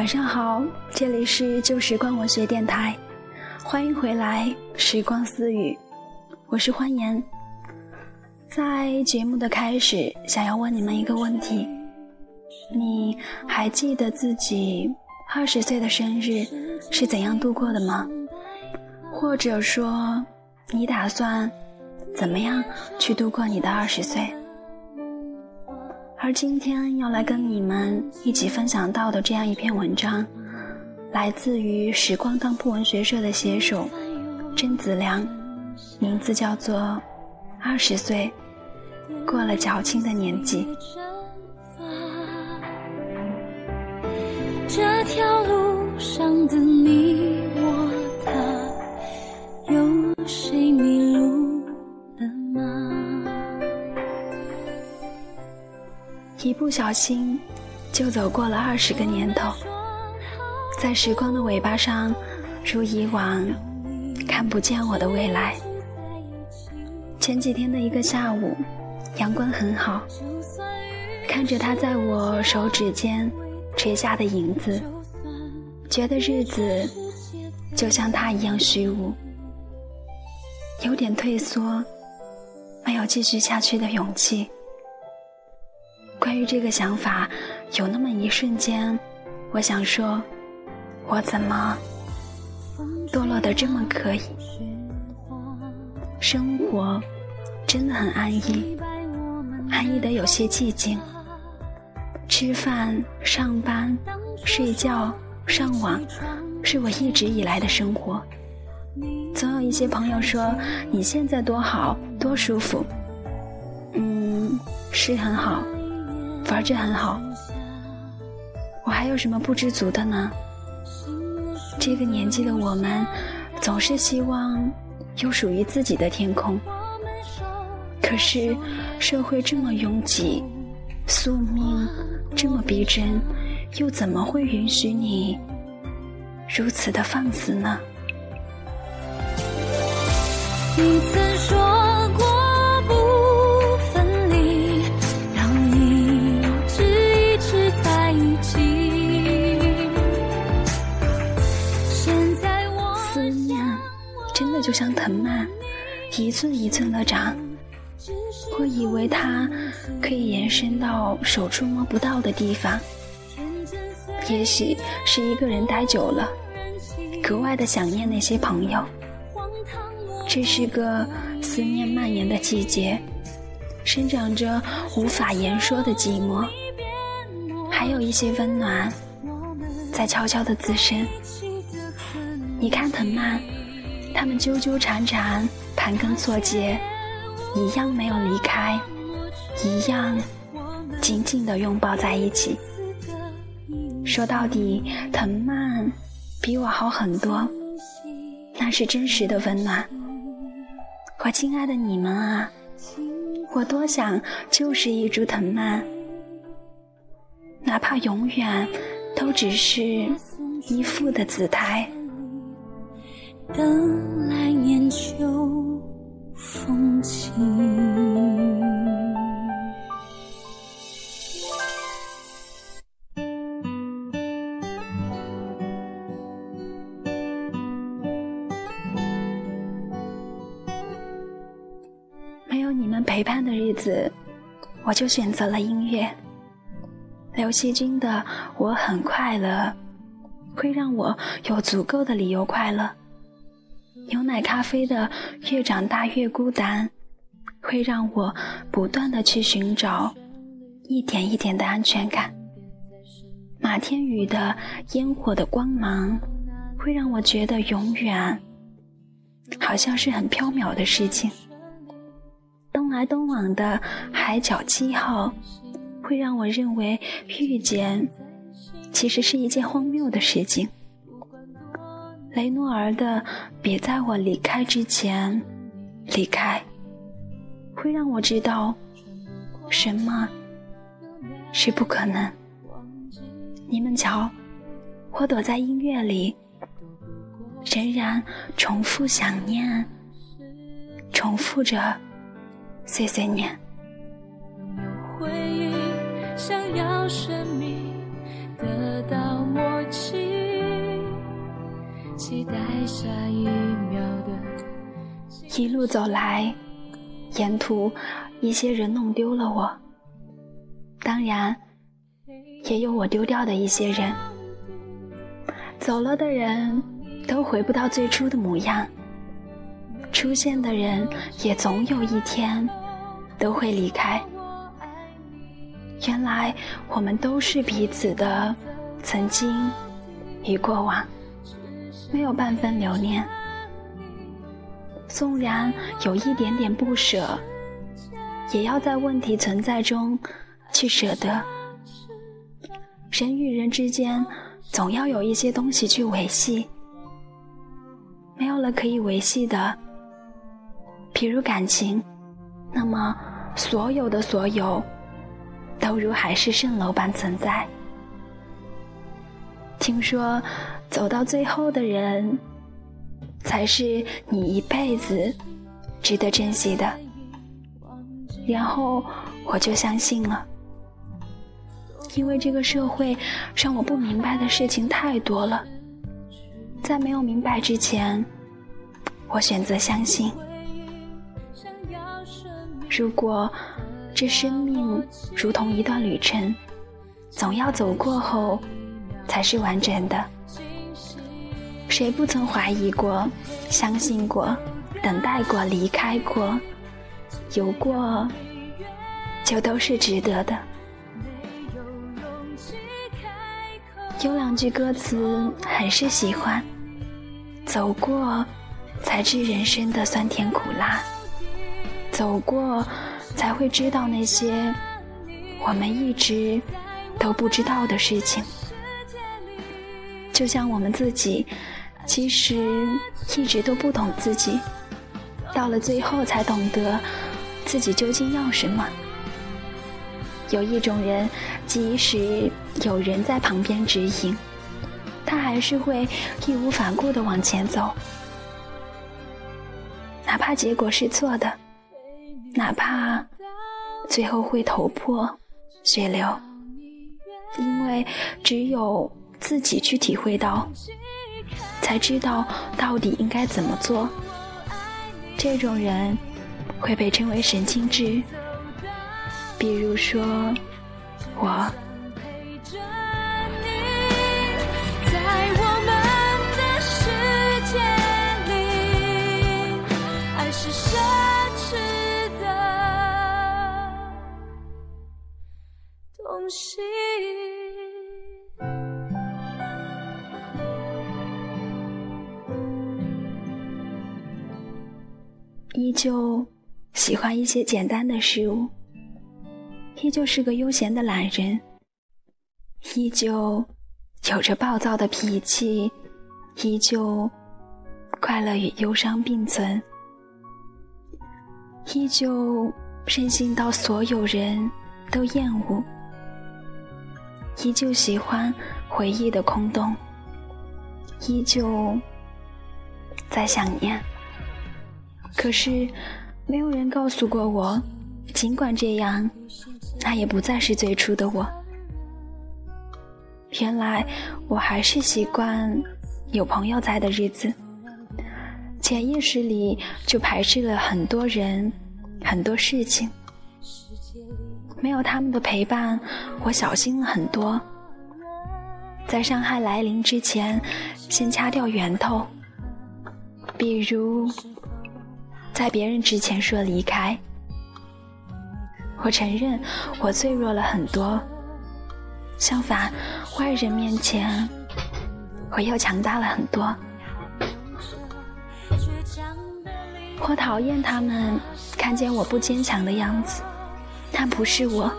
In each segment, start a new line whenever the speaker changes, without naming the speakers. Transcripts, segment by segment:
晚上好，这里是旧时光文学电台，欢迎回来，时光私语，我是欢颜。在节目的开始，想要问你们一个问题：你还记得自己二十岁的生日是怎样度过的吗？或者说，你打算怎么样去度过你的二十岁？而今天要来跟你们一起分享到的这样一篇文章，来自于时光当铺文学社的写手甄子良，名字叫做《二十岁过了矫情的年纪》。
这条路上的你我
一不小心，就走过了二十个年头，在时光的尾巴上，如以往看不见我的未来。前几天的一个下午，阳光很好，看着它在我手指间垂下的影子，觉得日子就像它一样虚无，有点退缩，没有继续下去的勇气。关于这个想法，有那么一瞬间，我想说：我怎么堕落的这么可以？生活真的很安逸，安逸的有些寂静。吃饭、上班、睡觉、上网，是我一直以来的生活。总有一些朋友说：“你现在多好，多舒服。”嗯，是很好。玩着很好，我还有什么不知足的呢？这个年纪的我们，总是希望有属于自己的天空。可是社会这么拥挤，宿命这么逼真，又怎么会允许你如此的放肆呢？
你曾说。
就像藤蔓，一寸一寸的长。我以为它可以延伸到手触摸不到的地方。也许是一个人待久了，格外的想念那些朋友。这是个思念蔓延的季节，生长着无法言说的寂寞，还有一些温暖在悄悄的滋生。你看藤蔓。他们纠纠缠缠，盘根错节，一样没有离开，一样紧紧地拥抱在一起。说到底，藤蔓比我好很多，那是真实的温暖。我亲爱的你们啊，我多想就是一株藤蔓，哪怕永远都只是一副的姿态。
等来年秋风起。
没有你们陪伴的日子，我就选择了音乐。刘惜君的《我很快乐》，会让我有足够的理由快乐。牛奶咖啡的越长大越孤单，会让我不断的去寻找一点一点的安全感。马天宇的烟火的光芒，会让我觉得永远好像是很缥缈的事情。东来东往的海角七号，会让我认为遇见其实是一件荒谬的事情。雷诺尔的“别在我离开之前离开”，会让我知道什么是不可能。你们瞧，我躲在音乐里，仍然重复想念，重复着碎碎念。
想要生命得到默期待下
一秒的一路走来，沿途一些人弄丢了我，当然也有我丢掉的一些人。走了的人都回不到最初的模样，出现的人也总有一天都会离开。原来我们都是彼此的曾经与过往，没有半分留念。纵然有一点点不舍，也要在问题存在中去舍得。人与人之间，总要有一些东西去维系。没有了可以维系的，比如感情，那么所有的所有，都如海市蜃楼般存在。听说，走到最后的人。才是你一辈子值得珍惜的。然后我就相信了，因为这个社会让我不明白的事情太多了。在没有明白之前，我选择相信。如果这生命如同一段旅程，总要走过后才是完整的。谁不曾怀疑过、相信过、等待过、离开过、有过，就都是值得的。有两句歌词很是喜欢：走过，才知人生的酸甜苦辣；走过，才会知道那些我们一直都不知道的事情。就像我们自己。其实一直都不懂自己，到了最后才懂得自己究竟要什么。有一种人，即使有人在旁边指引，他还是会义无反顾地往前走，哪怕结果是错的，哪怕最后会头破血流，因为只有自己去体会到。才知道到底应该怎么做。这种人会被称为神经质。比如说，我。依旧喜欢一些简单的事物，依旧是个悠闲的懒人，依旧有着暴躁的脾气，依旧快乐与忧伤并存，依旧任性到所有人都厌恶，依旧喜欢回忆的空洞，依旧在想念。可是，没有人告诉过我，尽管这样，那也不再是最初的我。原来，我还是习惯有朋友在的日子，潜意识里就排斥了很多人、很多事情。没有他们的陪伴，我小心了很多，在伤害来临之前，先掐掉源头，比如。在别人之前说离开，我承认我脆弱了很多。相反，外人面前我又强大了很多。我讨厌他们看见我不坚强的样子，但不是我。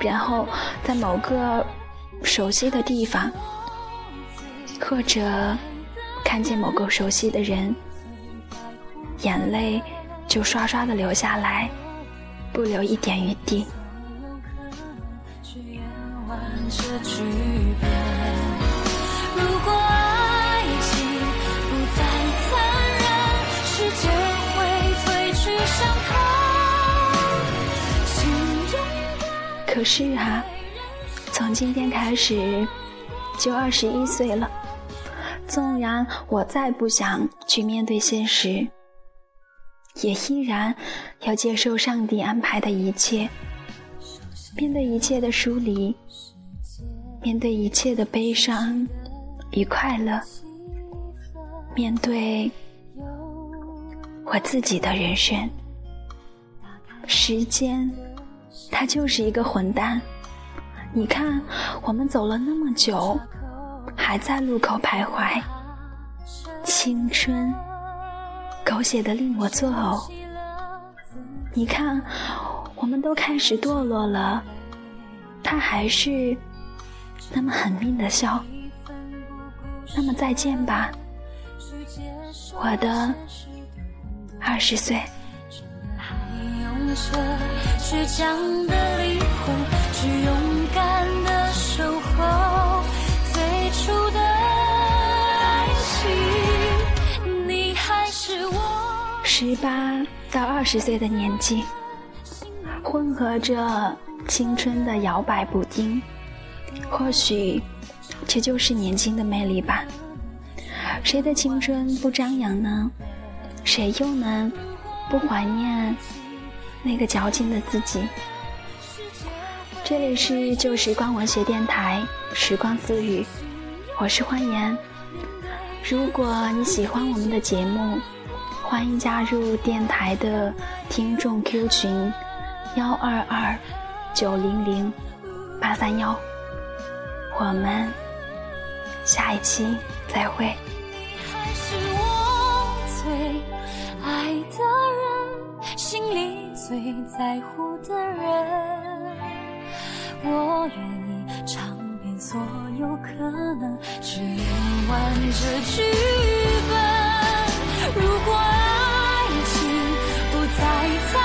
然后在某个熟悉的地方，或者看见某个熟悉的人。眼泪就刷刷的流下来，不留一点余地。可是啊，从今天开始就二十一岁了，纵然我再不想去面对现实，也依然要接受上帝安排的一切，面对一切的疏离，面对一切的悲伤与快乐，面对我自己的人生。时间，它就是一个混蛋。你看，我们走了那么久。还在路口徘徊，青春狗血的令我作呕。你看，我们都开始堕落了，他还是那么狠命的笑。那么再见吧，我的二十岁。十八到二十岁的年纪，混合着青春的摇摆不定，或许这就是年轻的魅力吧。谁的青春不张扬呢？谁又能不怀念那个矫情的自己？这里是旧时光文学电台，时光私语，我是欢颜。如果你喜欢我们的节目，欢迎加入电台的听众 Q 群：幺二二九零零八三幺。我们下一期再会。还是我最爱的人，心里最在乎的人，我愿意尝遍所有可能，只演完这剧本。如果爱情不再